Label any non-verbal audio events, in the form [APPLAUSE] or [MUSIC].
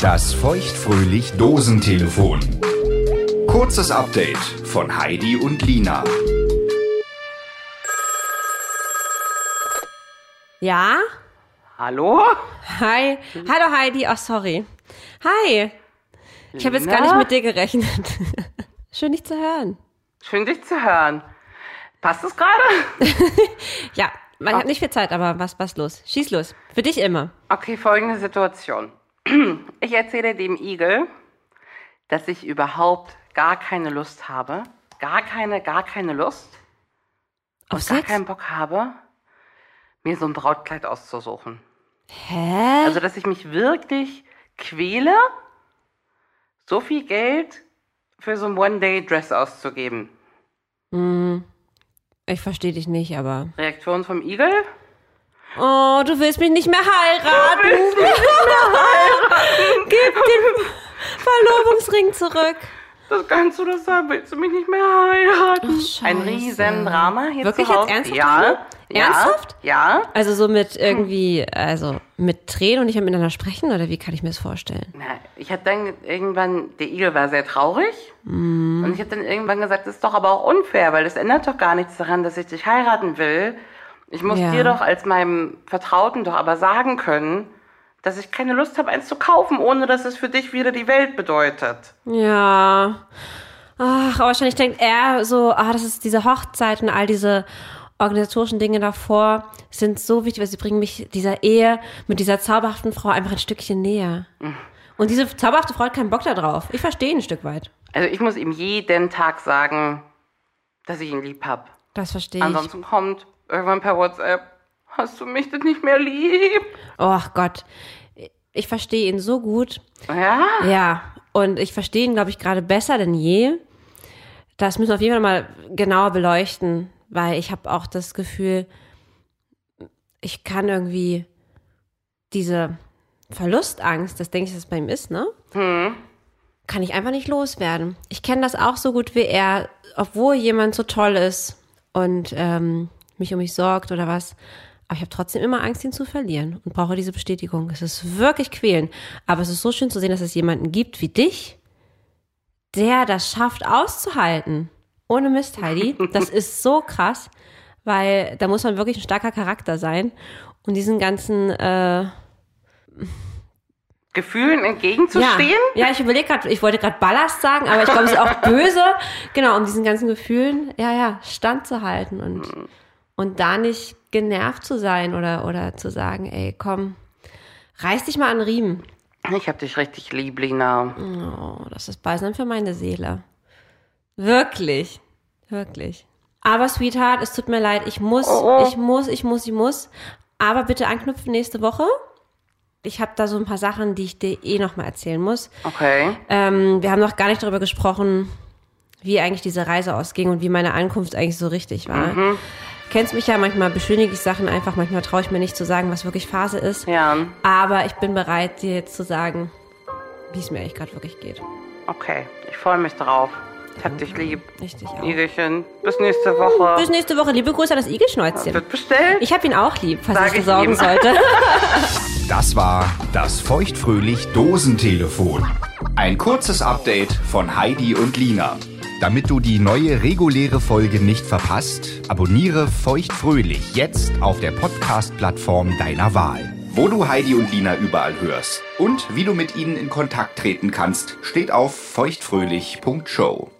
Das feuchtfröhlich Dosentelefon. Kurzes Update von Heidi und Lina. Ja? Hallo? Hi. Hallo Heidi. Ach, sorry. Hi. Ich habe jetzt gar nicht mit dir gerechnet. [LAUGHS] Schön, dich zu hören. Schön, dich zu hören. Passt es gerade? [LAUGHS] Ja, man hat nicht viel Zeit, aber was, was los? Schieß los. Für dich immer. Okay, folgende Situation. Ich erzähle dem Igel, dass ich überhaupt gar keine Lust habe. Gar keine, gar keine Lust. Auf Gar keinen Bock habe, mir so ein Brautkleid auszusuchen. Hä? Also, dass ich mich wirklich quäle, so viel Geld für so ein One-Day-Dress auszugeben. Ich verstehe dich nicht, aber. Reaktion vom Igel? Oh, du willst mich nicht mehr heiraten. Gib Verlobungsring zurück. Das kannst du das sagen, willst du mich nicht mehr heiraten? Ach. Ein riesen Drama hier Wirklich zu Hause. jetzt ernsthaft, Ja, Ernsthaft? Ja. Also so mit irgendwie, also mit Tränen und nicht mehr miteinander sprechen oder wie kann ich mir das vorstellen? Na, ich habe dann irgendwann, der Igel war sehr traurig. Mhm. Und ich habe dann irgendwann gesagt, das ist doch aber auch unfair, weil das ändert doch gar nichts daran, dass ich dich heiraten will. Ich muss Ja. dir doch als meinem Vertrauten doch aber sagen können, dass ich keine Lust habe, eins zu kaufen, ohne dass es für dich wieder die Welt bedeutet. Ja. Ach, aber wahrscheinlich denkt er so, ah, das ist diese Hochzeit und all diese organisatorischen Dinge davor sind so wichtig, weil sie bringen mich dieser Ehe mit dieser zauberhaften Frau einfach ein Stückchen näher. Und diese zauberhafte Frau hat keinen Bock da drauf. Ich verstehe ihn ein Stück weit. Also ich muss ihm jeden Tag sagen, dass ich ihn lieb hab. Das verstehe ich. Ansonsten kommt irgendwann per WhatsApp, hast du mich denn nicht mehr lieb? Oh Gott. Ich verstehe ihn so gut. Ja? Ja, und ich verstehe ihn, glaube ich, gerade besser denn je. Das müssen wir auf jeden Fall mal genauer beleuchten, weil ich habe auch das Gefühl, ich kann irgendwie diese Verlustangst, das denke ich, dass es bei ihm ist, ne? Kann ich einfach nicht loswerden. Ich kenne das auch so gut wie er, obwohl jemand so toll ist und ähm, mich um mich sorgt oder was. Aber ich habe trotzdem immer Angst, ihn zu verlieren und brauche diese Bestätigung. Es ist wirklich quälend. Aber es ist so schön zu sehen, dass es jemanden gibt wie dich, der das schafft auszuhalten. Ohne Mist, Heidi. Das [LAUGHS] ist so krass, weil da muss man wirklich ein starker Charakter sein. Und diesen ganzen äh, Gefühlen entgegenzustehen? ja, ja, ich überlege gerade, ich wollte gerade Ballast sagen, aber ich glaube, es ist auch [LAUGHS] böse. Genau, um diesen ganzen Gefühlen, ja, ja, standzuhalten und, und da nicht genervt zu sein oder, oder zu sagen, ey, komm, reiß dich mal an Riemen. Ich hab dich richtig lieb, Lina. Oh, das ist Balsam für meine Seele. Wirklich, wirklich. Aber Sweetheart, es tut mir leid, ich muss, Oh, oh. ich muss, ich muss, ich muss. Aber bitte anknüpfen nächste Woche. Ich habe da so ein paar Sachen, die ich dir eh noch mal erzählen muss. Okay. Ähm, wir haben noch gar nicht darüber gesprochen, wie eigentlich diese Reise ausging und wie meine Ankunft eigentlich so richtig war. Kennst mich ja, manchmal beschönige ich Sachen einfach, manchmal traue ich mir nicht zu sagen, was wirklich Phase ist. Ja, Aber ich bin bereit, dir jetzt zu sagen, wie es mir eigentlich gerade wirklich geht. okay. Ich freue mich drauf. Ich hab dich lieb. Richtig auch. Igelchen. Bis nächste Woche. Bis nächste Woche. Liebe Grüße an das Igelschnäuzchen. Wird bestellt? Ich habe ihn auch lieb, falls Sag ich besorgen sollte. [LAUGHS] Das war das feuchtfröhlich Dosentelefon. Ein kurzes Update von Heidi und Lina. Damit du die neue reguläre Folge nicht verpasst, abonniere feuchtfröhlich jetzt auf der Podcast-Plattform deiner Wahl. Wo du Heidi und Lina überall hörst und wie du mit ihnen in Kontakt treten kannst, steht auf feuchtfröhlich.show.